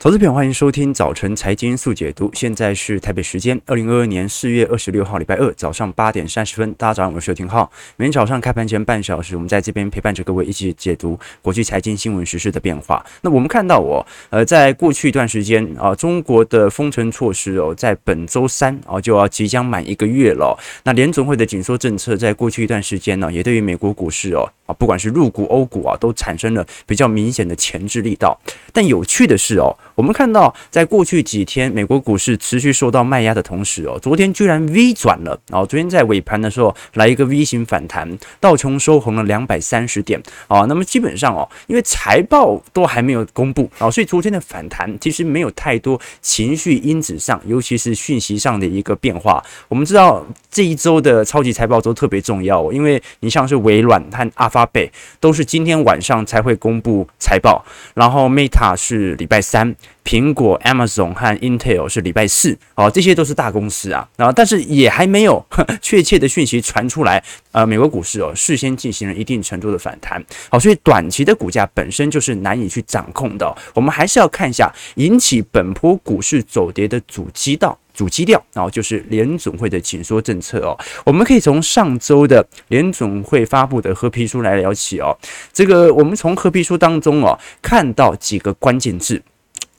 投资朋友，欢迎收听早晨财经速解读。现在是台北时间二零二二年四月二十六号礼拜二早上八点三十分。大家早上好，我是廷浩。每天早上开盘前半小时，我们在这边陪伴着各位一起解读国际财经新闻时事的变化。那我们看到哦，呃，在过去一段时间啊，中国的封城措施哦，在本周三啊就要即将满一个月了。那联准会的紧缩政策，在过去一段时间呢，也对于美国股市哦啊，不管是入股、欧股啊，都产生了比较明显的牵制力道。但有趣的是哦。我们看到，在过去几天，美国股市持续受到卖压的同时，哦，昨天居然 V 转了，哦，昨天在尾盘的时候来一个 V 型反弹，道琼收红了两百三十点，啊，那么基本上哦，因为财报都还没有公布，啊，所以昨天的反弹其实没有太多情绪因子上，尤其是讯息上的一个变化。我们知道这一周的超级财报都特别重要哦，因为你像是微软和阿发贝都是今天晚上才会公布财报，然后 Meta 是礼拜三。苹果、Amazon 和 Intel 是礼拜四，哦，这些都是大公司啊，然后但是也还没有 确切的讯息传出来，呃，美国股市哦，事先进行了一定程度的反弹，好，所以短期的股价本身就是难以去掌控的，我们还是要看一下引起本波股市走跌的主基道、主基调，然后就是联总会的紧缩政策哦，我们可以从上周的联总会发布的褐皮书来聊起哦，这个我们从褐皮书当中哦看到几个关键字。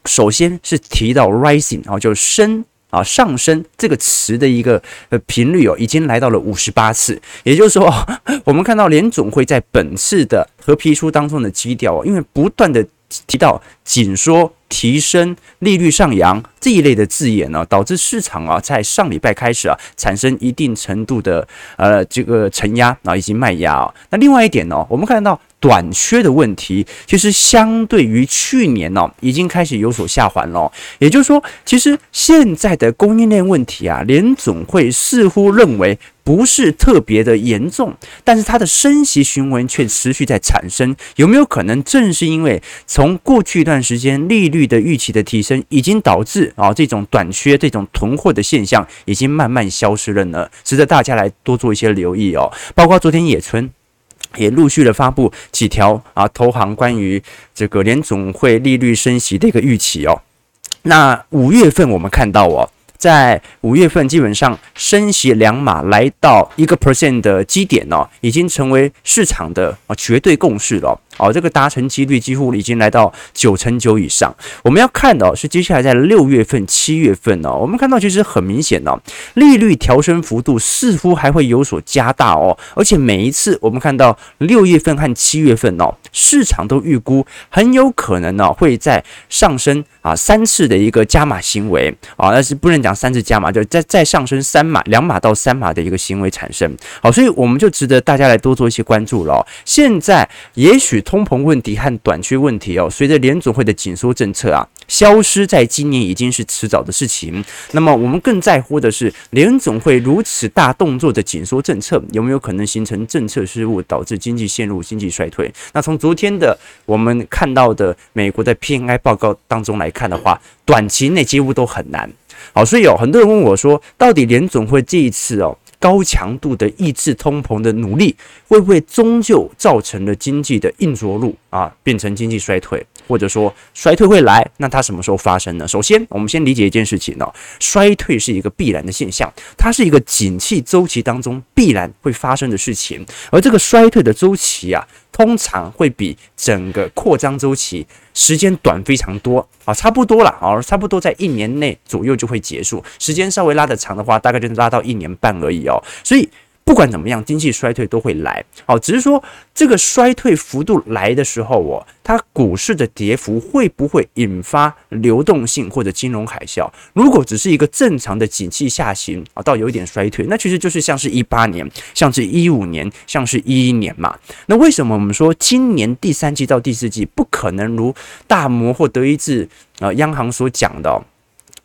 首先是提到 rising，然后就升啊上升这个词的一个呃频率哦，已经来到了五十八次。也就是说，我们看到联总会在本次的褐皮书当中的基调哦，因为不断的提到紧缩、提升、利率上扬这一类的字眼呢，导致市场啊在上礼拜开始啊产生一定程度的呃这个承压啊以及卖压啊。那另外一点呢，我们看到。短缺的问题，其实相对于去年呢，已经开始有所下滑了。也就是说，其实现在的供应链问题啊，联总会似乎认为不是特别的严重，但是它的升息循环却持续在产生。有没有可能，正是因为从过去一段时间利率的预期的提升，已经导致啊这种短缺、这种囤货的现象已经慢慢消失了呢？值得大家来多做一些留意哦。包括昨天野村。也陆续的发布几条啊，投行关于这个联总会利率升息的一个预期哦。那五月份我们看到哦，在五月份基本上升息两码来到一个 percent 的基点呢，已经成为市场的啊绝对共识了。哦这个达成几率几乎已经来到九成九以上。我们要看的是接下来在六月份、七月份哦，我们看到其实很明显哦，利率调升幅度似乎还会有所加大哦。而且每一次我们看到六月份和七月份哦，市场都预估很有可能呢会在上升啊三次的一个加码行为啊，但是不能讲三次加码，就再再上升三码、两码到三码的一个行为产生。好，所以我们就值得大家来多做一些关注了。现在也许。通膨问题和短缺问题哦，随着联总会的紧缩政策啊消失，在今年已经是迟早的事情。那么我们更在乎的是，联总会如此大动作的紧缩政策，有没有可能形成政策失误，导致经济陷入经济衰退？那从昨天的我们看到的美国的 P N I 报告当中来看的话，短期内几乎都很难。好，所以有很多人问我说，到底联总会这一次哦？高强度的抑制通膨的努力，会不会终究造成了经济的硬着陆啊，变成经济衰退，或者说衰退会来？那它什么时候发生呢？首先，我们先理解一件事情哦，衰退是一个必然的现象，它是一个景气周期当中必然会发生的事情，而这个衰退的周期啊。通常会比整个扩张周期时间短非常多啊，差不多了啊，差不多在一年内左右就会结束。时间稍微拉得长的话，大概就拉到一年半而已哦。所以。不管怎么样，经济衰退都会来，哦，只是说这个衰退幅度来的时候，哦，它股市的跌幅会不会引发流动性或者金融海啸？如果只是一个正常的景气下行啊，到有一点衰退，那其实就是像是一八年，像是一五年，像是一一年嘛。那为什么我们说今年第三季到第四季不可能如大摩或德意志啊央行所讲的？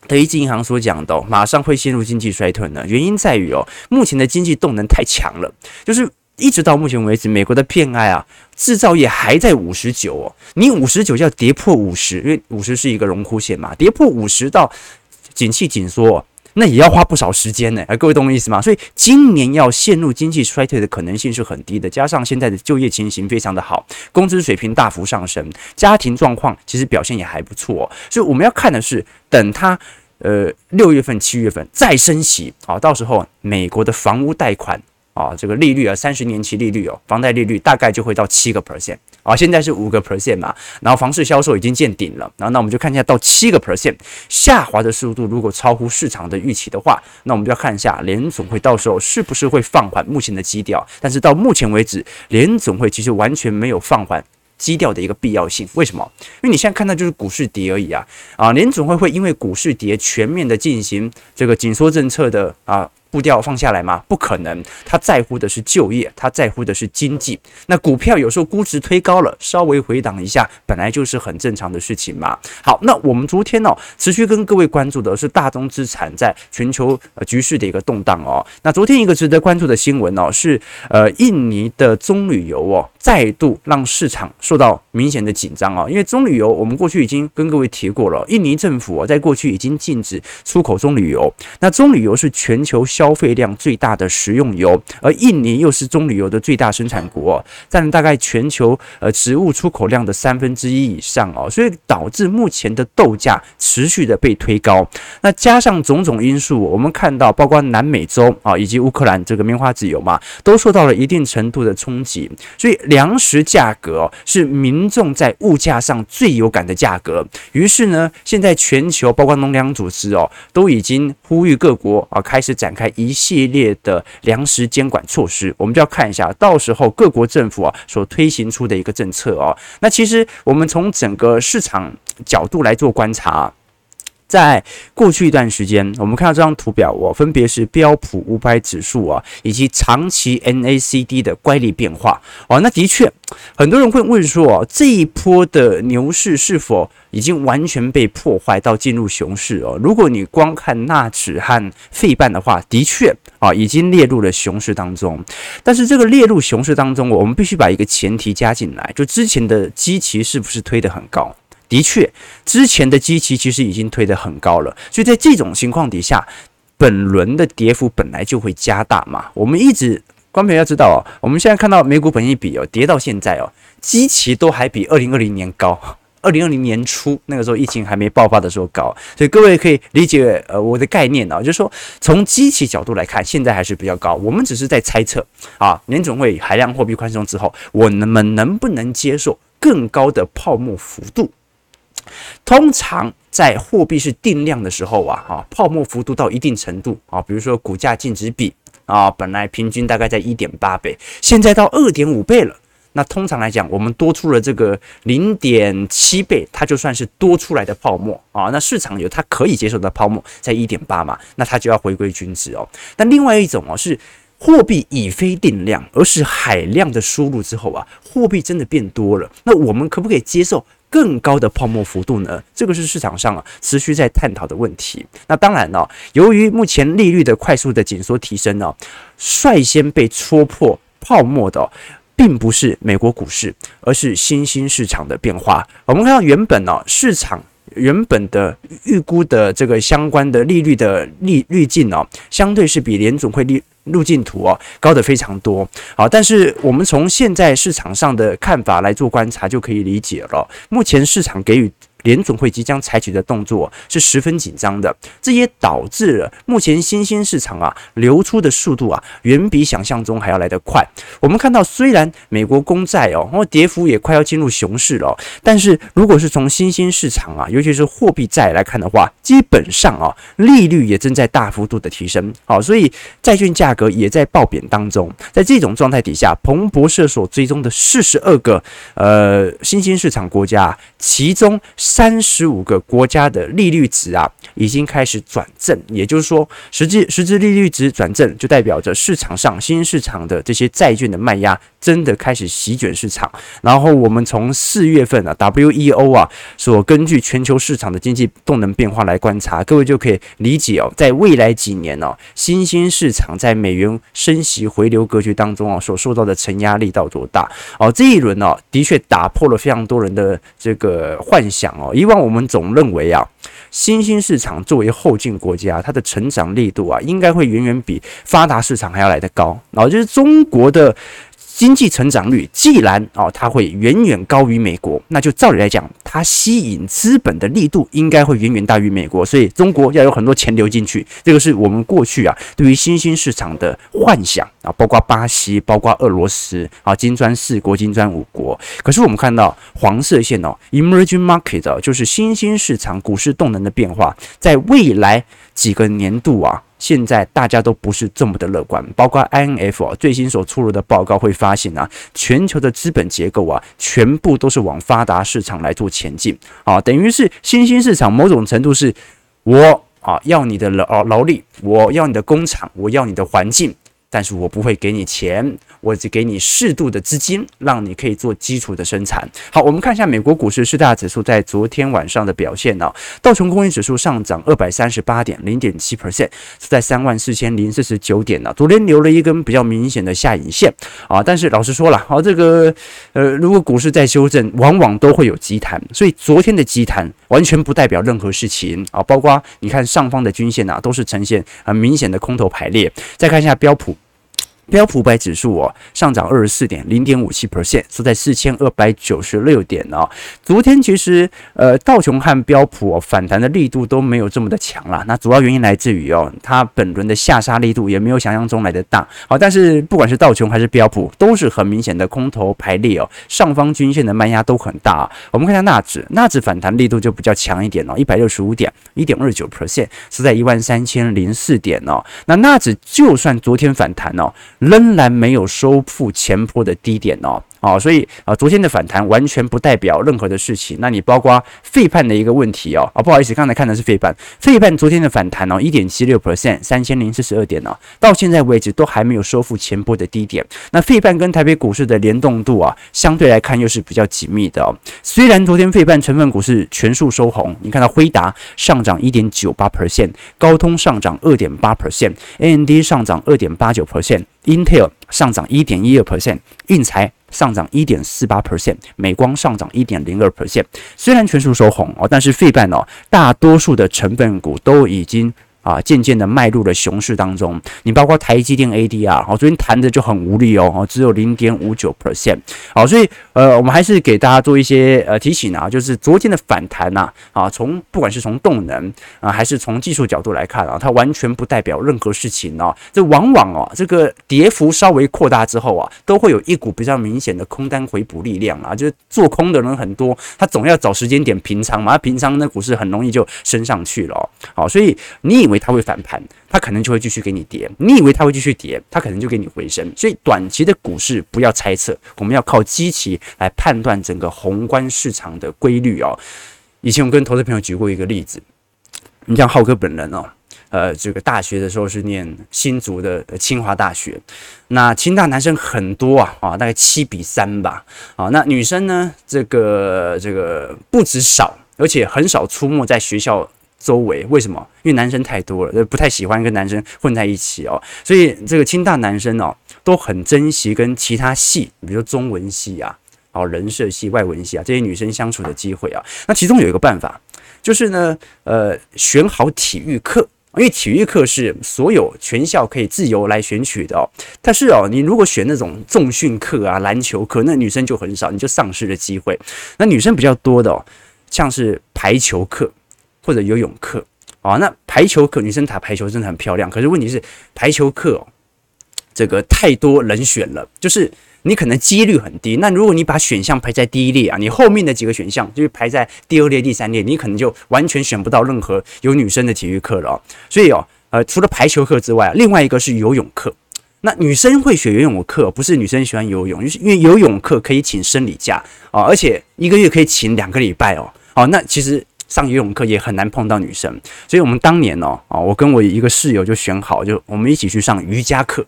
德意志银行所讲的，马上会陷入经济衰退呢？原因在于哦，目前的经济动能太强了，就是一直到目前为止，美国的 PMI 啊，制造业还在五十九哦，你五十九要跌破五十，因为五十是一个荣枯线嘛，跌破五十到景气紧缩，那也要花不少时间呢。各位懂我意思吗？所以今年要陷入经济衰退的可能性是很低的。加上现在的就业情形非常的好，工资水平大幅上升，家庭状况其实表现也还不错。所以我们要看的是，等它呃六月份、七月份再升息啊，到时候美国的房屋贷款。啊，这个利率啊，三十年期利率哦，房贷利率大概就会到七个 percent 啊，现在是五个 percent 嘛，然后房市销售已经见顶了，然后那我们就看一下到七个 percent 下滑的速度，如果超乎市场的预期的话，那我们就要看一下联总会到时候是不是会放缓目前的基调，但是到目前为止，联总会其实完全没有放缓基调的一个必要性，为什么？因为你现在看到就是股市跌而已啊，啊，联总会会因为股市跌全面的进行这个紧缩政策的啊。步调放下来吗？不可能，他在乎的是就业，他在乎的是经济。那股票有时候估值推高了，稍微回档一下，本来就是很正常的事情嘛。好，那我们昨天呢、哦，持续跟各位关注的是大宗资产在全球呃局势的一个动荡哦。那昨天一个值得关注的新闻哦，是呃印尼的棕榈油哦，再度让市场受到明显的紧张哦。因为棕榈油，我们过去已经跟各位提过了，印尼政府哦，在过去已经禁止出口棕榈油。那棕榈油是全球消消费量最大的食用油，而印尼又是棕榈油的最大生产国，占大概全球呃植物出口量的三分之一以上哦，所以导致目前的豆价持续的被推高。那加上种种因素，我们看到包括南美洲啊以及乌克兰这个棉花籽油嘛，都受到了一定程度的冲击，所以粮食价格是民众在物价上最有感的价格。于是呢，现在全球包括农粮组织哦，都已经呼吁各国啊开始展开。一系列的粮食监管措施，我们就要看一下，到时候各国政府啊所推行出的一个政策哦。那其实我们从整个市场角度来做观察，在过去一段时间，我们看到这张图表哦，分别是标普五百指数啊，以及长期 NACD 的乖离变化哦。那的确，很多人会问说，这一波的牛市是否已经完全被破坏到进入熊市哦。如果你光看纳指和费半的话，的确啊已经列入了熊市当中。但是这个列入熊市当中，我们必须把一个前提加进来，就之前的基期是不是推得很高？的确，之前的基期其实已经推得很高了。所以在这种情况底下，本轮的跌幅本来就会加大嘛。我们一直观众要知道哦，我们现在看到美股本一比哦跌到现在哦，基期都还比二零二零年高。二零二零年初那个时候疫情还没爆发的时候高，所以各位可以理解呃我的概念啊，就是说从基期角度来看，现在还是比较高。我们只是在猜测啊，联准会海量货币宽松之后，我们能不能接受更高的泡沫幅度？通常在货币是定量的时候啊，啊泡沫幅度到一定程度啊，比如说股价净值比啊，本来平均大概在一点八倍，现在到二点五倍了。那通常来讲，我们多出了这个零点七倍，它就算是多出来的泡沫啊。那市场有它可以接受的泡沫在一点八嘛，那它就要回归均值哦。但另外一种哦，是货币已非定量，而是海量的输入之后啊，货币真的变多了。那我们可不可以接受更高的泡沫幅度呢？这个是市场上啊持续在探讨的问题。那当然了，由于目前利率的快速的紧缩提升呢，率先被戳破泡沫的。并不是美国股市，而是新兴市场的变化。我们看到原本呢、市场原本的预估的这个相关的利率的利率径哦，相对是比联总会利路径图哦高的非常多。好，但是我们从现在市场上的看法来做观察，就可以理解了。目前市场给予。联总会即将采取的动作是十分紧张的，这也导致了目前新兴市场啊流出的速度啊远比想象中还要来得快。我们看到，虽然美国公债哦，然后跌幅也快要进入熊市了，但是如果是从新兴市场啊，尤其是货币债来看的话，基本上啊利率也正在大幅度的提升，好，所以债券价格也在暴贬当中。在这种状态底下，彭博社所追踪的四十二个呃新兴市场国家，其中。三十五个国家的利率值啊，已经开始转正，也就是说，实际实际利率值转正，就代表着市场上新兴市场的这些债券的卖压真的开始席卷市场。然后我们从四月份啊，WEO 啊所根据全球市场的经济动能变化来观察，各位就可以理解哦，在未来几年哦，新兴市场在美元升息回流格局当中啊，所受到的承压力道多大？哦，这一轮呢，的确打破了非常多人的这个幻想哦。以往我们总认为啊，新兴市场作为后进国家，它的成长力度啊，应该会远远比发达市场还要来得高。然后就是中国的。经济成长率既然哦，它会远远高于美国，那就照理来讲，它吸引资本的力度应该会远远大于美国，所以中国要有很多钱流进去，这个是我们过去啊对于新兴市场的幻想啊，包括巴西，包括俄罗斯啊，金砖四国、金砖五国。可是我们看到黄色线哦，emerging market 就是新兴市场股市动能的变化，在未来几个年度啊。现在大家都不是这么的乐观，包括 INF 啊最新所出炉的报告会发现啊，全球的资本结构啊，全部都是往发达市场来做前进啊，等于是新兴市场某种程度是我啊要你的劳劳力，我要你的工厂，我要你的环境。但是我不会给你钱，我只给你适度的资金，让你可以做基础的生产。好，我们看一下美国股市四大指数在昨天晚上的表现呢、道琼工业指数上涨二百三十八点零点七 percent，是在三万四千零四十九点呢、昨天留了一根比较明显的下影线啊，但是老实说了，好，这个呃，如果股市在修正，往往都会有急弹，所以昨天的急弹完全不代表任何事情啊。包括你看上方的均线啊，都是呈现很明显的空头排列。再看一下标普。标普五百指数哦，上涨二十四点零点五七 percent，收在四千二百九十六点哦。昨天其实呃道琼和标普哦反弹的力度都没有这么的强啦。那主要原因来自于哦，它本轮的下杀力度也没有想象中来的大。好，但是不管是道琼还是标普，都是很明显的空头排列哦，上方均线的卖压都很大。我们看一下纳指，纳指反弹力度就比较强一点哦，一百六十五点一点二九 percent，是在一万三千零四点哦。那纳指就算昨天反弹哦。仍然没有收复前波的低点哦。哦，所以啊，昨天的反弹完全不代表任何的事情。那你包括费半的一个问题哦，啊，不好意思，刚才看的是费半，费半昨天的反弹哦，一点七六 percent，三千零四十二点哦，到现在为止都还没有收复前波的低点。那费半跟台北股市的联动度啊，相对来看又是比较紧密的哦。虽然昨天费半成分股是全数收红，你看到辉达上涨一点九八 percent，高通上涨二点八 percent，AMD 上涨二点八九 percent，Intel 上涨一点一二 percent，运材。上涨一点四八 percent，美光上涨一点零二 percent。虽然全数收红哦，但是费半哦，大多数的成分股都已经。啊，渐渐的迈入了熊市当中。你包括台积电 ADR，哦，昨天弹的就很无力哦，哦，只有零点五九 percent。好，所以呃，我们还是给大家做一些呃提醒啊，就是昨天的反弹呐，啊，从不管是从动能啊，还是从技术角度来看啊，它完全不代表任何事情哦。这往往哦，这个跌幅稍微扩大之后啊，都会有一股比较明显的空单回补力量啊，就是做空的人很多，他总要找时间点平仓嘛，他平仓那股市很容易就升上去了。好，所以你以为。为它会反弹，它可能就会继续给你跌。你以为它会继续跌，它可能就给你回升。所以短期的股市不要猜测，我们要靠基期来判断整个宏观市场的规律哦。以前我跟投资朋友举过一个例子，你像浩哥本人哦，呃，这个大学的时候是念新竹的清华大学，那清大男生很多啊，啊，大概七比三吧，啊，那女生呢，这个这个不止少，而且很少出没在学校。周围为什么？因为男生太多了，不太喜欢跟男生混在一起哦。所以这个清大男生哦，都很珍惜跟其他系，比如说中文系啊、哦人社系、外文系啊这些女生相处的机会啊。那其中有一个办法，就是呢，呃，选好体育课，因为体育课是所有全校可以自由来选取的哦。但是哦，你如果选那种重训课啊、篮球课，那女生就很少，你就丧失了机会。那女生比较多的哦，像是排球课。或者游泳课啊，那排球课女生打排球真的很漂亮，可是问题是排球课哦，这个太多人选了，就是你可能几率很低。那如果你把选项排在第一列啊，你后面的几个选项就是排在第二列、第三列，你可能就完全选不到任何有女生的体育课了哦。所以哦，呃，除了排球课之外，另外一个是游泳课。那女生会选游泳课，不是女生喜欢游泳，就是因为游泳课可以请生理假啊，而且一个月可以请两个礼拜哦。好，那其实。上游泳课也很难碰到女生，所以我们当年哦，啊，我跟我一个室友就选好，就我们一起去上瑜伽课。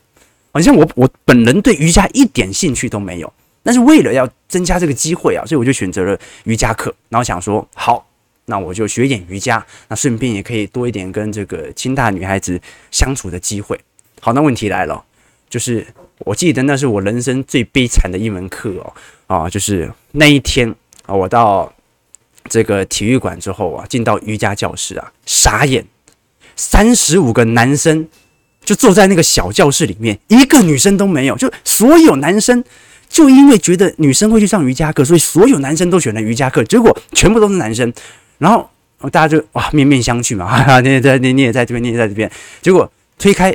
好像我我本人对瑜伽一点兴趣都没有，但是为了要增加这个机会啊，所以我就选择了瑜伽课。然后想说，好，那我就学一点瑜伽，那顺便也可以多一点跟这个清大女孩子相处的机会。好，那问题来了，就是我记得那是我人生最悲惨的一门课哦，啊，就是那一天啊，我到。这个体育馆之后啊，进到瑜伽教室啊，傻眼，三十五个男生就坐在那个小教室里面，一个女生都没有，就所有男生就因为觉得女生会去上瑜伽课，所以所有男生都选了瑜伽课，结果全部都是男生，然后大家就哇面面相觑嘛，哈哈，你也在，你你也在这边，你也在这边，结果推开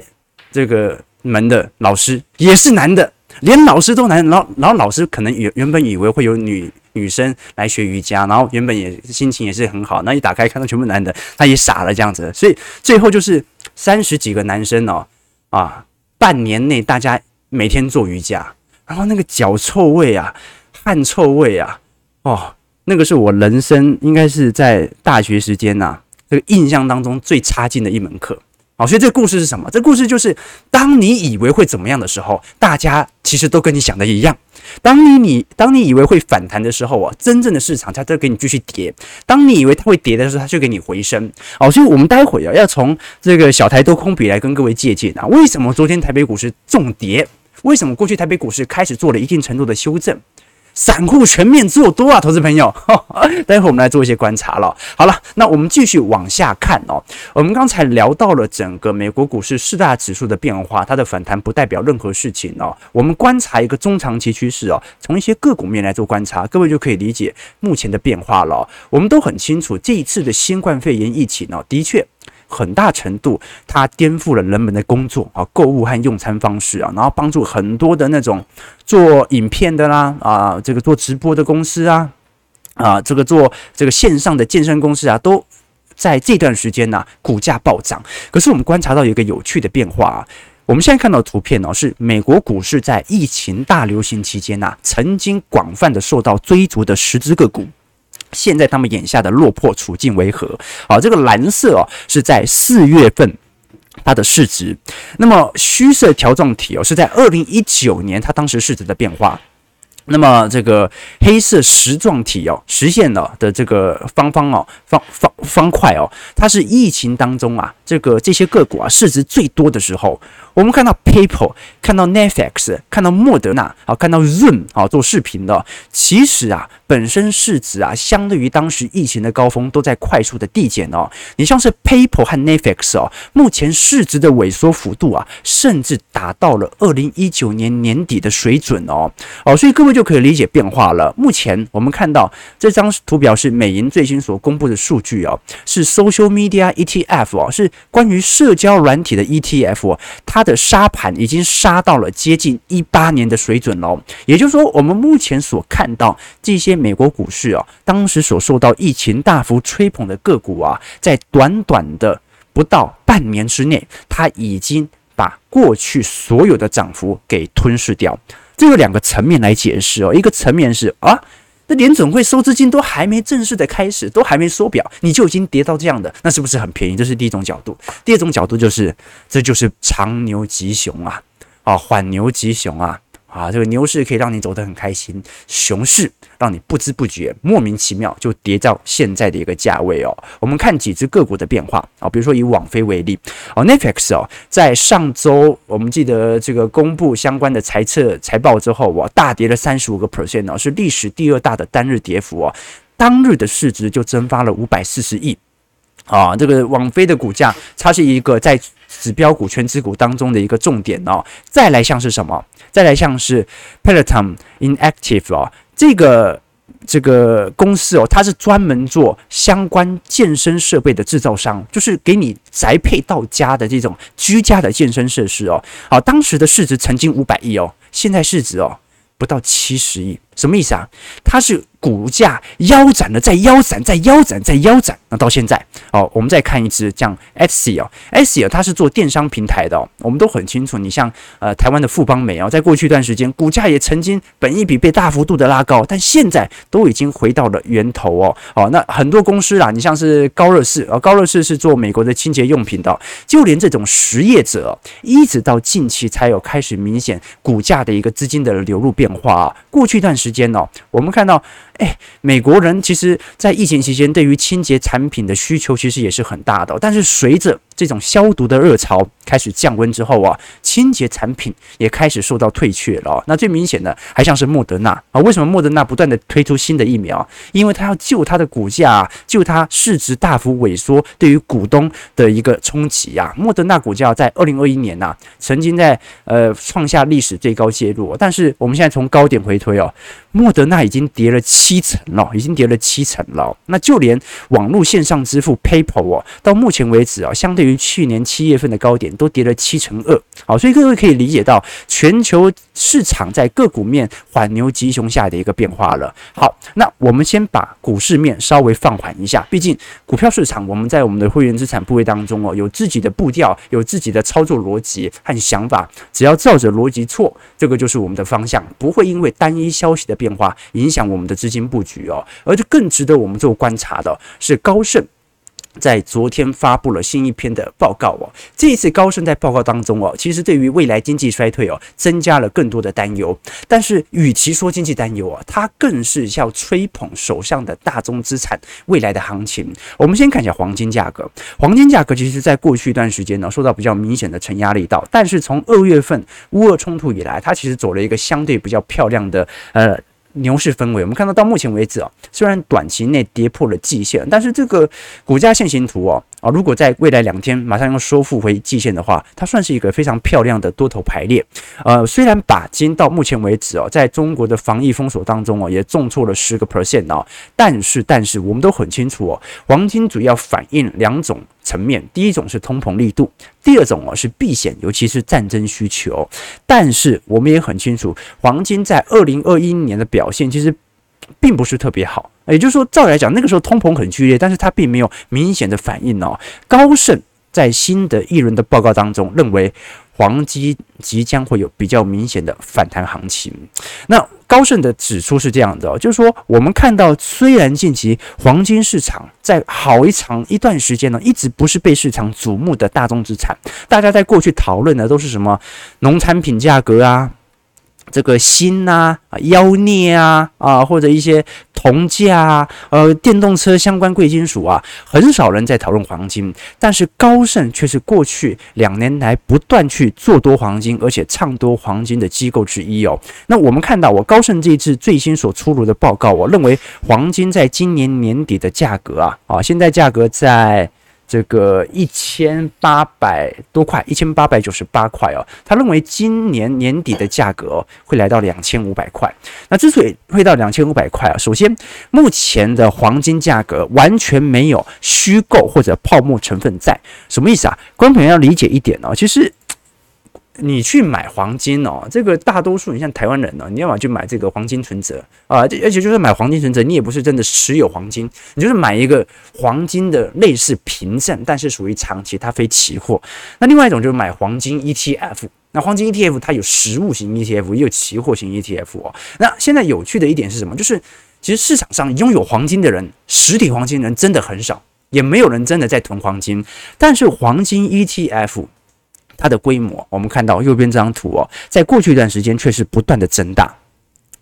这个门的老师也是男的。连老师都男，然后然后老师可能原原本以为会有女女生来学瑜伽，然后原本也心情也是很好，那一打开看到全部男的，他也傻了这样子，所以最后就是三十几个男生哦，啊，半年内大家每天做瑜伽，然后那个脚臭味啊，汗臭味啊，哦，那个是我人生应该是在大学时间呐，这个印象当中最差劲的一门课。好，所以这个故事是什么？这故事就是，当你以为会怎么样的时候，大家其实都跟你想的一样。当你你当你以为会反弹的时候啊，真正的市场它就给你继续跌。当你以为它会跌的时候，它就给你回升。好，所以我们待会啊要从这个小台多空比来跟各位借鉴啊，为什么昨天台北股市重跌？为什么过去台北股市开始做了一定程度的修正？散户全面做多啊，投资朋友，待会我们来做一些观察了。好了，那我们继续往下看哦。我们刚才聊到了整个美国股市四大指数的变化，它的反弹不代表任何事情哦。我们观察一个中长期趋势哦，从一些个股面来做观察，各位就可以理解目前的变化了。我们都很清楚，这一次的新冠肺炎疫情哦，的确。很大程度，它颠覆了人们的工作啊、购物和用餐方式啊，然后帮助很多的那种做影片的啦啊，这个做直播的公司啊啊，这个做这个线上的健身公司啊，都在这段时间呢股价暴涨。可是我们观察到一个有趣的变化啊，我们现在看到图片呢，是美国股市在疫情大流行期间呐，曾经广泛的受到追逐的十只个股。现在他们眼下的落魄处境为何？好，这个蓝色哦是在四月份它的市值，那么虚色条状体哦是在二零一九年它当时市值的变化，那么这个黑色实状体哦实现了的这个方方哦方方方块哦，它是疫情当中啊这个这些个股啊市值最多的时候。我们看到 PayPal，看到 Netflix，看到莫德纳，好，看到 Zoom，好，做视频的，其实啊，本身市值啊，相对于当时疫情的高峰，都在快速的递减哦。你像是 PayPal 和 Netflix 哦，目前市值的萎缩幅度啊，甚至达到了二零一九年年底的水准哦。哦，所以各位就可以理解变化了。目前我们看到这张图表是美银最新所公布的数据哦，是 Social Media ETF 哦，是关于社交软体的 ETF 哦，它。它的杀盘已经杀到了接近一八年的水准了，也就是说，我们目前所看到这些美国股市啊，当时所受到疫情大幅吹捧的个股啊，在短短的不到半年之内，它已经把过去所有的涨幅给吞噬掉。这有两个层面来解释哦，一个层面是啊。那联准会收资金都还没正式的开始，都还没收表，你就已经跌到这样的，那是不是很便宜？这是第一种角度。第二种角度就是，这就是长牛吉熊啊，啊，缓牛吉熊啊。啊，这个牛市可以让你走得很开心，熊市让你不知不觉莫名其妙就跌到现在的一个价位哦。我们看几只个股的变化啊，比如说以网飞为例哦，Netflix 哦，在上周我们记得这个公布相关的财测财报之后，哇，大跌了三十五个 percent 哦，是历史第二大的单日跌幅哦，当日的市值就蒸发了五百四十亿。啊，这个网飞的股价，它是一个在指标股权值股当中的一个重点哦。再来像是什么？再来像是 Peloton Inactive 哦，这个这个公司哦，它是专门做相关健身设备的制造商，就是给你宅配到家的这种居家的健身设施哦。好，当时的市值曾经五百亿哦，现在市值哦不到七十亿，什么意思啊？它是。股价腰斩了，再腰斩，再腰斩，再腰斩。那到现在，哦，我们再看一支，像 Etsy 哦，Etsy 它是做电商平台的。我们都很清楚，你像呃台湾的富邦美哦，在过去一段时间，股价也曾经本益比被大幅度的拉高，但现在都已经回到了源头哦。哦，那很多公司啦，你像是高乐士，哦，高乐士是做美国的清洁用品的，就连这种实业者，一直到近期才有开始明显股价的一个资金的流入变化啊。过去一段时间哦，我们看到。哎，美国人其实，在疫情期间，对于清洁产品的需求其实也是很大的。但是，随着这种消毒的热潮开始降温之后啊，清洁产品也开始受到退却了。那最明显的还像是莫德纳啊，为什么莫德纳不断的推出新的疫苗？因为它要救它的股价，救它市值大幅萎缩对于股东的一个冲击呀。莫德纳股价在二零二一年呐、曾经在呃创下历史最高纪录，但是我们现在从高点回推哦，莫德纳已经跌了七成了，已经跌了七成了。那就连网络线上支付 PayPal 哦，到目前为止啊，相对对于去年七月份的高点都跌了七成二。好，所以各位可以理解到全球市场在个股面缓牛急熊下的一个变化了。好，那我们先把股市面稍微放缓一下，毕竟股票市场我们在我们的会员资产部位当中哦，有自己的步调，有自己的操作逻辑和想法，只要照着逻辑错，这个就是我们的方向，不会因为单一消息的变化影响我们的资金布局哦。而且更值得我们做观察的是高盛。在昨天发布了新一篇的报告哦，这一次高盛在报告当中哦，其实对于未来经济衰退哦，增加了更多的担忧。但是，与其说经济担忧啊，它更是要吹捧手上的大宗资产未来的行情。我们先看一下黄金价格，黄金价格其实在过去一段时间呢，受到比较明显的承压力道。但是从二月份乌俄冲突以来，它其实走了一个相对比较漂亮的呃。牛市氛围，我们看到到目前为止啊，虽然短期内跌破了季线，但是这个股价线形图哦，啊，如果在未来两天马上要收复回季线的话，它算是一个非常漂亮的多头排列。呃，虽然鈀金到目前为止哦，在中国的防疫封锁当中哦，也重挫了十个 percent 哦，但是但是我们都很清楚哦，黄金主要反映两种。层面，第一种是通膨力度，第二种哦是避险，尤其是战争需求。但是我们也很清楚，黄金在二零二一年的表现其实并不是特别好。也就是说，照理来讲，那个时候通膨很剧烈，但是它并没有明显的反应哦。高盛在新的一轮的报告当中认为，黄金即将会有比较明显的反弹行情。那高盛的指出是这样的哦，就是说我们看到，虽然近期黄金市场在好一长一段时间呢，一直不是被市场瞩目的大宗资产，大家在过去讨论的都是什么农产品价格啊。这个锌呐啊、妖镍啊啊，或者一些铜价啊，呃，电动车相关贵金属啊，很少人在讨论黄金，但是高盛却是过去两年来不断去做多黄金，而且唱多黄金的机构之一哦。那我们看到，我高盛这一次最新所出炉的报告，我认为黄金在今年年底的价格啊啊，现在价格在。这个一千八百多块，一千八百九十八块哦。他认为今年年底的价格会来到两千五百块。那之所以会到两千五百块啊，首先目前的黄金价格完全没有虚构或者泡沫成分在，什么意思啊？观众朋友要理解一点哦，其实。你去买黄金哦，这个大多数你像台湾人呢，你要么就买这个黄金存折啊，而且就是买黄金存折，你也不是真的持有黄金，你就是买一个黄金的类似凭证，但是属于长期，它非期货。那另外一种就是买黄金 ETF，那黄金 ETF 它有实物型 ETF，也有期货型 ETF 哦。那现在有趣的一点是什么？就是其实市场上拥有黄金的人，实体黄金人真的很少，也没有人真的在囤黄金，但是黄金 ETF。它的规模，我们看到右边这张图哦，在过去一段时间却是不断的增大，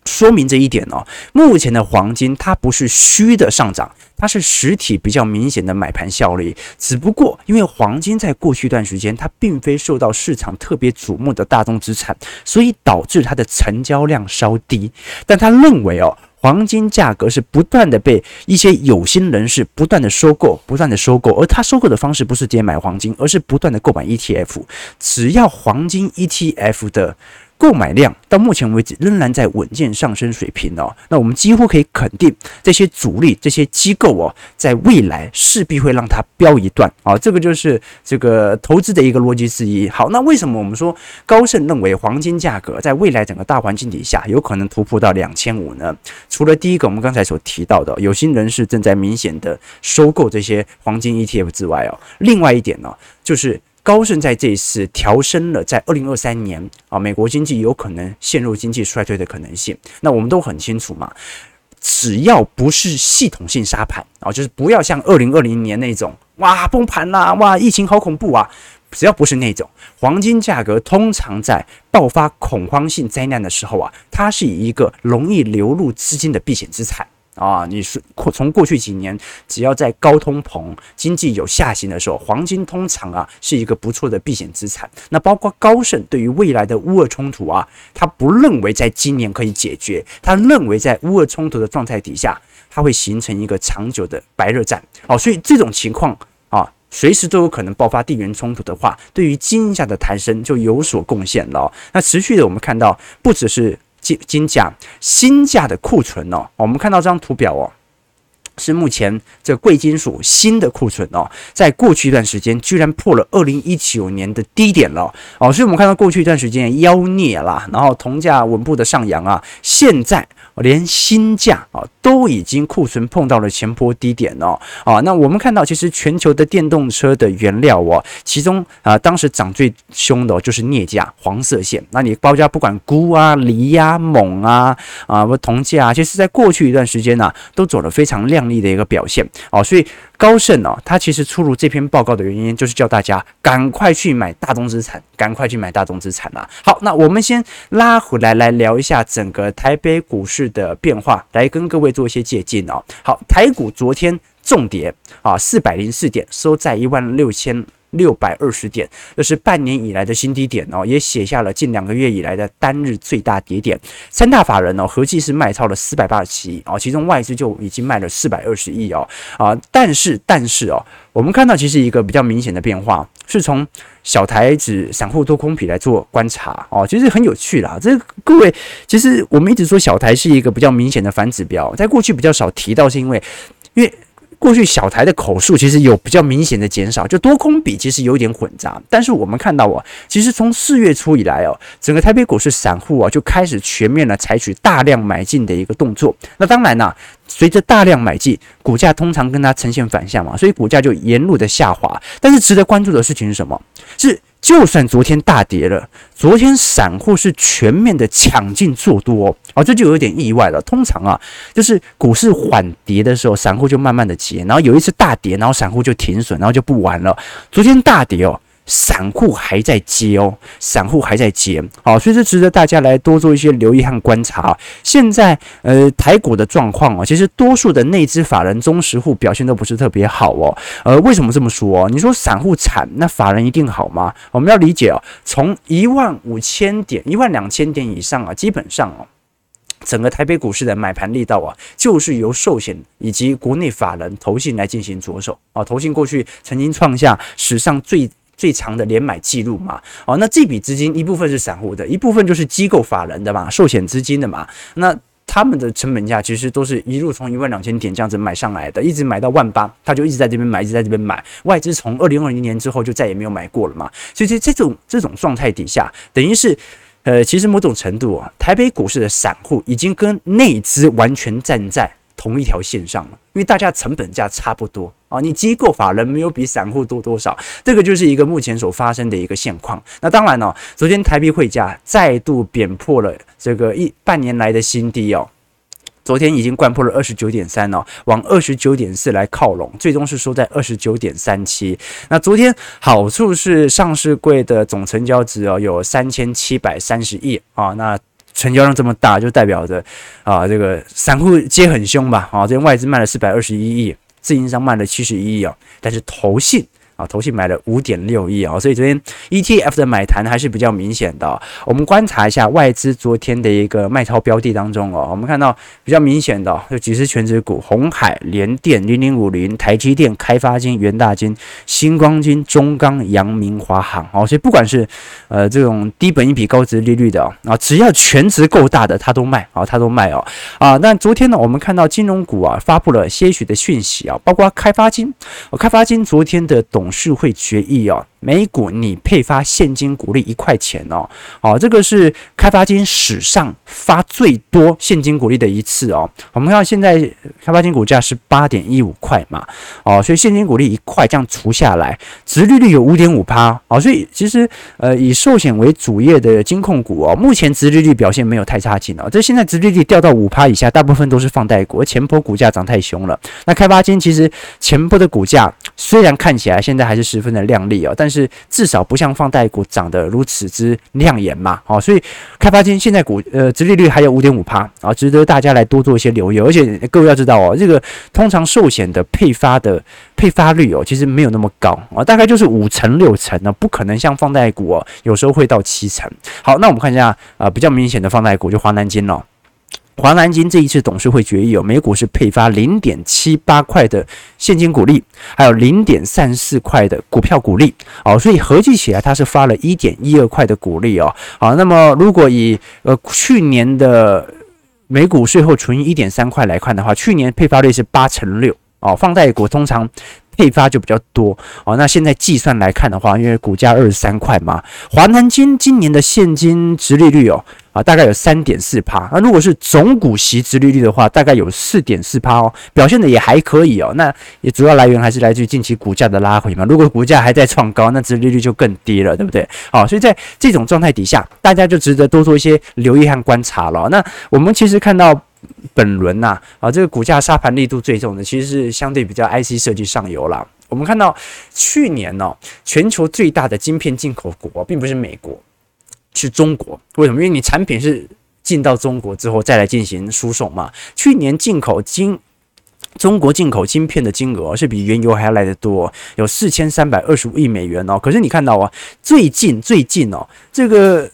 说明这一点哦。目前的黄金它不是虚的上涨，它是实体比较明显的买盘效力。只不过因为黄金在过去一段时间它并非受到市场特别瞩目的大宗资产，所以导致它的成交量稍低。但他认为哦。黄金价格是不断的被一些有心人士不断的收购，不断的收购，而他收购的方式不是直接买黄金，而是不断的购买 ETF。只要黄金 ETF 的。购买量到目前为止仍然在稳健上升水平哦，那我们几乎可以肯定，这些主力、这些机构哦，在未来势必会让它飙一段啊，这个就是这个投资的一个逻辑之一。好，那为什么我们说高盛认为黄金价格在未来整个大环境底下有可能突破到两千五呢？除了第一个我们刚才所提到的有心人士正在明显的收购这些黄金 ETF 之外哦，另外一点呢，就是。高盛在这一次调升了在二零二三年啊，美国经济有可能陷入经济衰退的可能性。那我们都很清楚嘛，只要不是系统性杀盘啊，就是不要像二零二零年那种哇崩盘啦，哇疫情好恐怖啊，只要不是那种，黄金价格通常在爆发恐慌性灾难的时候啊，它是以一个容易流入资金的避险资产。啊，你是从过去几年，只要在高通膨、经济有下行的时候，黄金通常啊是一个不错的避险资产。那包括高盛对于未来的乌俄冲突啊，他不认为在今年可以解决，他认为在乌俄冲突的状态底下，它会形成一个长久的白热战。哦，所以这种情况啊，随时都有可能爆发地缘冲突的话，对于金价的抬升就有所贡献了。那持续的，我们看到不只是。金金价、金价的库存哦，我们看到这张图表哦，是目前这贵金属新的库存哦，在过去一段时间居然破了二零一九年的低点了哦，所以我们看到过去一段时间妖孽啦，然后铜价稳步的上扬啊，现在。连锌价啊都已经库存碰到了前波低点哦啊，那我们看到其实全球的电动车的原料哦，其中啊当时涨最凶的就是镍价，黄色线。那你报价不管钴啊、锂呀、锰啊啊不铜价啊，其实在过去一段时间呢、都走了非常亮力的一个表现哦，所以。高盛哦，他其实出炉这篇报告的原因，就是叫大家赶快去买大宗资产，赶快去买大宗资产啊。好，那我们先拉回来来聊一下整个台北股市的变化，来跟各位做一些借鉴哦。好，台股昨天重跌啊，四百零四点，收在一万六千。六百二十点，这是半年以来的新低点哦，也写下了近两个月以来的单日最大跌点。三大法人哦，合计是卖超了四百八十七亿哦，其中外资就已经卖了四百二十亿哦啊，但是但是哦，我们看到其实一个比较明显的变化，是从小台指散户多空比来做观察哦，其实很有趣啦。这各位，其实我们一直说小台是一个比较明显的反指标，在过去比较少提到，是因为因为。过去小台的口数其实有比较明显的减少，就多空比其实有点混杂。但是我们看到啊，其实从四月初以来哦，整个台北股市散户啊就开始全面的采取大量买进的一个动作。那当然呢，随着大量买进，股价通常跟它呈现反向嘛，所以股价就沿路的下滑。但是值得关注的事情是什么？是。就算昨天大跌了，昨天散户是全面的抢进做多哦，这就有点意外了。通常啊，就是股市缓跌的时候，散户就慢慢的接，然后有一次大跌，然后散户就停损，然后就不玩了。昨天大跌哦。散户还在接哦，散户还在接，好，所以这值得大家来多做一些留意和观察。现在呃，台股的状况哦，其实多数的内资法人、中实户表现都不是特别好哦。呃，为什么这么说？你说散户惨，那法人一定好吗？我们要理解哦，从一万五千点、一万两千点以上啊，基本上哦，整个台北股市的买盘力道啊，就是由寿险以及国内法人投信来进行着手啊。投信过去曾经创下史上最最长的连买记录嘛，哦，那这笔资金一部分是散户的，一部分就是机构法人的嘛，寿险资金的嘛，那他们的成本价其实都是一路从一万两千点这样子买上来的，一直买到万八，他就一直在这边买，一直在这边买，外资从二零二零年之后就再也没有买过了嘛，所以在这种这种状态底下，等于是，呃，其实某种程度啊，台北股市的散户已经跟内资完全站在同一条线上了，因为大家成本价差不多。啊，你机构法人没有比散户多多少，这个就是一个目前所发生的一个现况。那当然了，昨天台币汇价再度贬破了这个一半年来的新低哦，昨天已经掼破了二十九点三哦，往二十九点四来靠拢，最终是收在二十九点三七。那昨天好处是上市柜的总成交值哦有三千七百三十亿啊，那。成交量这么大，就代表着啊，这个散户接很凶吧？啊，这边外资卖了四百二十一亿，自营商卖了七十一亿啊，但是投信。啊，投信买了五点六亿啊，所以昨天 ETF 的买盘还是比较明显的。我们观察一下外资昨天的一个卖超标的当中哦，我们看到比较明显的有几只全值股：红海、联电、零零五零、台积电、开发金、元大金、新光金、中钢、阳明、华航哦。所以不管是呃这种低本益比高值利率的啊，只要全值够大的，它都卖啊，它都卖哦啊。那昨天呢，我们看到金融股啊发布了些许的讯息啊，包括开发金，开发金昨天的董。董事会决议哦，每股你配发现金股利一块钱哦，哦，这个是开发金史上发最多现金股利的一次哦。我们看现在开发金股价是八点一五块嘛，哦，所以现金股利一块这样除下来，殖利率有五点五趴哦，所以其实呃以寿险为主业的金控股哦，目前殖利率表现没有太差劲哦。这现在殖利率掉到五趴以下，大部分都是放贷股，而前波股价涨太凶了。那开发金其实前波的股价。虽然看起来现在还是十分的亮丽哦，但是至少不像放贷股涨得如此之亮眼嘛，哦，所以开发金现在股呃殖利率还有五点五趴啊，值得大家来多做一些留意。而且各位要知道哦，这个通常寿险的配发的配发率哦，其实没有那么高啊，大概就是五成六成呢，不可能像放贷股哦，有时候会到七成。好，那我们看一下啊，比较明显的放贷股就华南金了。华南金这一次董事会决议哦，每股是配发零点七八块的现金股利，还有零点三四块的股票股利哦，所以合计起来它是发了一点一二块的股利哦。好，那么如果以呃去年的每股税后纯益一点三块来看的话，去年配发率是八成六哦，放贷股通常。配发就比较多哦，那现在计算来看的话，因为股价二十三块嘛，华南金今年的现金殖利率哦啊，大概有三点四趴。那如果是总股息殖利率的话，大概有四点四趴哦，表现的也还可以哦。那也主要来源还是来自于近期股价的拉回嘛。如果股价还在创高，那殖利率就更低了，对不对？好，所以在这种状态底下，大家就值得多做一些留意和观察了。那我们其实看到。本轮呐啊，这个股价杀盘力度最重的，其实是相对比较 IC 设计上游啦。我们看到去年呢、哦，全球最大的晶片进口国并不是美国，是中国。为什么？因为你产品是进到中国之后再来进行输送嘛。去年进口晶中国进口晶片的金额是比原油还要来得多，有四千三百二十五亿美元哦。可是你看到啊，最近最近哦，这个。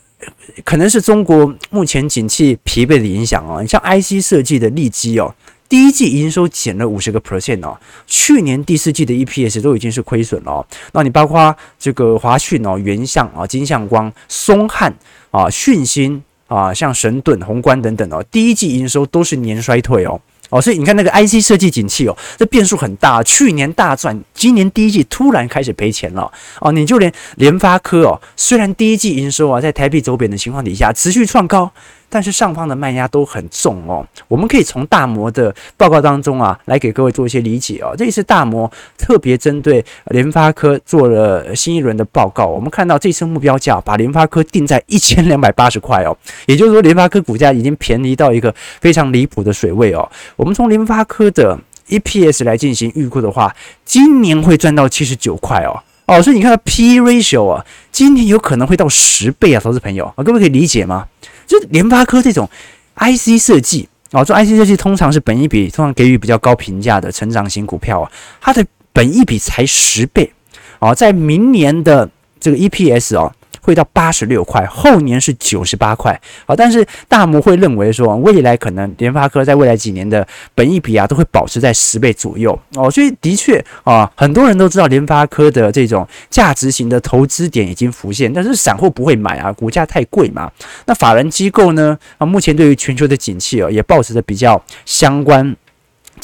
可能是中国目前景气疲惫的影响哦。你像 IC 设计的利基哦，第一季营收减了五十个 percent 哦，去年第四季的 EPS 都已经是亏损了哦。那你包括这个华讯哦、原相啊、金相光、松汉啊、讯芯啊，像神盾、宏观等等哦，第一季营收都是年衰退哦。哦，所以你看那个 IC 设计景气哦，这变数很大。去年大赚，今年第一季突然开始赔钱了。哦，你就连联发科哦，虽然第一季营收啊在台币走贬的情况底下持续创高。但是上方的卖压都很重哦，我们可以从大摩的报告当中啊，来给各位做一些理解哦。这一次大摩特别针对联发科做了新一轮的报告，我们看到这次目标价把联发科定在一千两百八十块哦，也就是说联发科股价已经便宜到一个非常离谱的水位哦。我们从联发科的 EPS 来进行预估的话，今年会赚到七十九块哦哦，所以你看到 P/E ratio 啊，今年有可能会到十倍啊，投资朋友啊，各位可以理解吗？就联发科这种 IC 设计啊，做 IC 设计通常是本一比通常给予比较高评价的成长型股票啊，它的本一比才十倍啊，在明年的这个 EPS 哦。会到八十六块，后年是九十八块。好，但是大摩会认为说，未来可能联发科在未来几年的本益比啊，都会保持在十倍左右哦。所以的确啊，很多人都知道联发科的这种价值型的投资点已经浮现，但是散户不会买啊，股价太贵嘛。那法人机构呢啊，目前对于全球的景气啊，也保持着比较相关。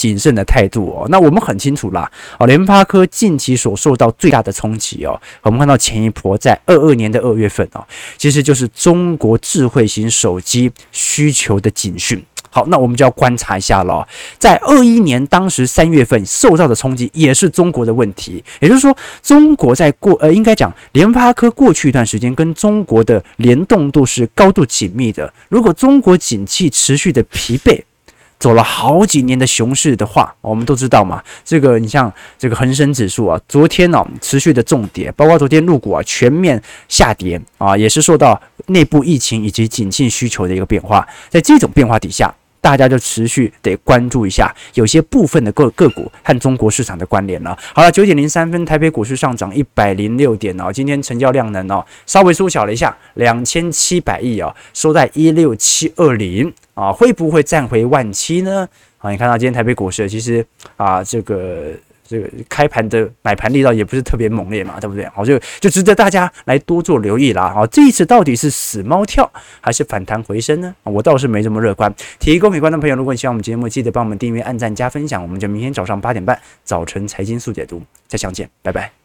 谨慎的态度哦，那我们很清楚啦。哦，联发科近期所受到最大的冲击哦，我们看到前一波在二二年的二月份哦，其实就是中国智慧型手机需求的警讯。好，那我们就要观察一下了。在二一年当时三月份受到的冲击也是中国的问题，也就是说，中国在过呃，应该讲联发科过去一段时间跟中国的联动度是高度紧密的。如果中国景气持续的疲惫，走了好几年的熊市的话，我们都知道嘛，这个你像这个恒生指数啊，昨天呢、持续的重跌，包括昨天入股啊全面下跌啊，也是受到内部疫情以及景气需求的一个变化，在这种变化底下。大家就持续得关注一下，有些部分的个个股和中国市场的关联了。好了，九点零三分，台北股市上涨一百零六点哦，今天成交量能哦稍微缩小了一下，两千七百亿啊，收在一六七二零啊，会不会站回万七呢？啊，你看到今天台北股市其实啊这个。这个开盘的买盘力道也不是特别猛烈嘛，对不对？好，就就值得大家来多做留意啦。好，这一次到底是死猫跳还是反弹回升呢？我倒是没这么乐观。提供给观众朋友，如果你喜欢我们节目，记得帮我们订阅、按赞、加分享。我们就明天早上八点半，早晨财经速解读再相见，拜拜。